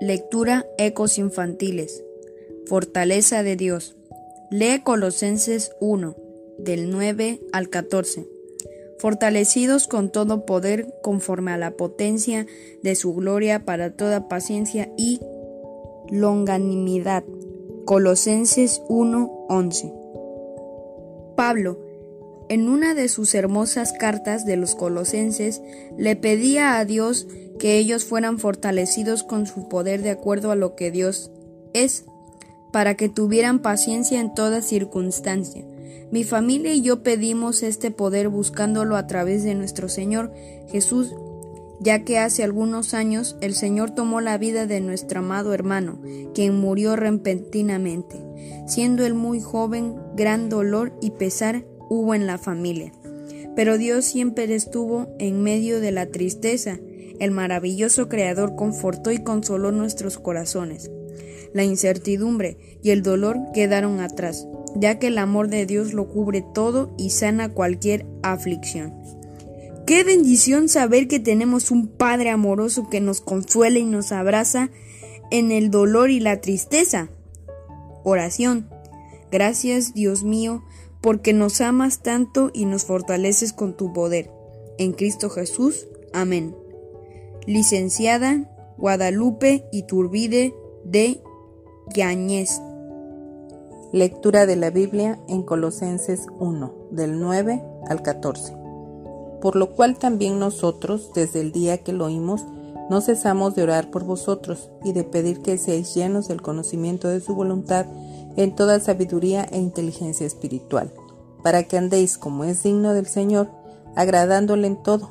Lectura Ecos Infantiles. Fortaleza de Dios. Lee Colosenses 1, del 9 al 14. Fortalecidos con todo poder conforme a la potencia de su gloria para toda paciencia y longanimidad. Colosenses 1, 11. Pablo, en una de sus hermosas cartas de los colosenses, le pedía a Dios que ellos fueran fortalecidos con su poder de acuerdo a lo que Dios es, para que tuvieran paciencia en toda circunstancia. Mi familia y yo pedimos este poder buscándolo a través de nuestro Señor Jesús, ya que hace algunos años el Señor tomó la vida de nuestro amado hermano, quien murió repentinamente. Siendo él muy joven, gran dolor y pesar hubo en la familia. Pero Dios siempre estuvo en medio de la tristeza. El maravilloso Creador confortó y consoló nuestros corazones. La incertidumbre y el dolor quedaron atrás, ya que el amor de Dios lo cubre todo y sana cualquier aflicción. Qué bendición saber que tenemos un Padre amoroso que nos consuela y nos abraza en el dolor y la tristeza. Oración. Gracias, Dios mío, porque nos amas tanto y nos fortaleces con tu poder. En Cristo Jesús. Amén. Licenciada Guadalupe Iturbide de Yañez. Lectura de la Biblia en Colosenses 1, del 9 al 14. Por lo cual también nosotros, desde el día que lo oímos, no cesamos de orar por vosotros y de pedir que seáis llenos del conocimiento de su voluntad en toda sabiduría e inteligencia espiritual, para que andéis como es digno del Señor, agradándole en todo,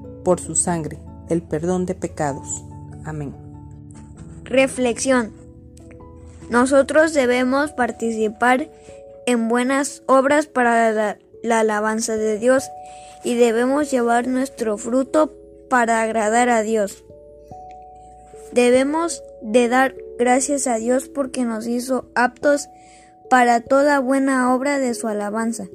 por su sangre, el perdón de pecados. Amén. Reflexión. Nosotros debemos participar en buenas obras para la, la, alabanza de Dios y debemos llevar nuestro fruto para agradar a Dios. Debemos de dar gracias a Dios porque nos hizo aptos para toda buena obra de su alabanza.